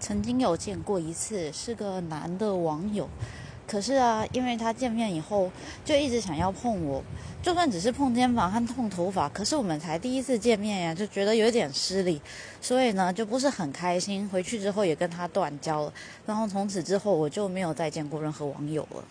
曾经有见过一次是个男的网友。可是啊因为他见面以后就一直想要碰我就算只是碰肩膀和碰头发可是我们才第一次见面呀就觉得有点失礼。所以呢就不是很开心回去之后也跟他断交了。然后从此之后我就没有再见过任何网友了。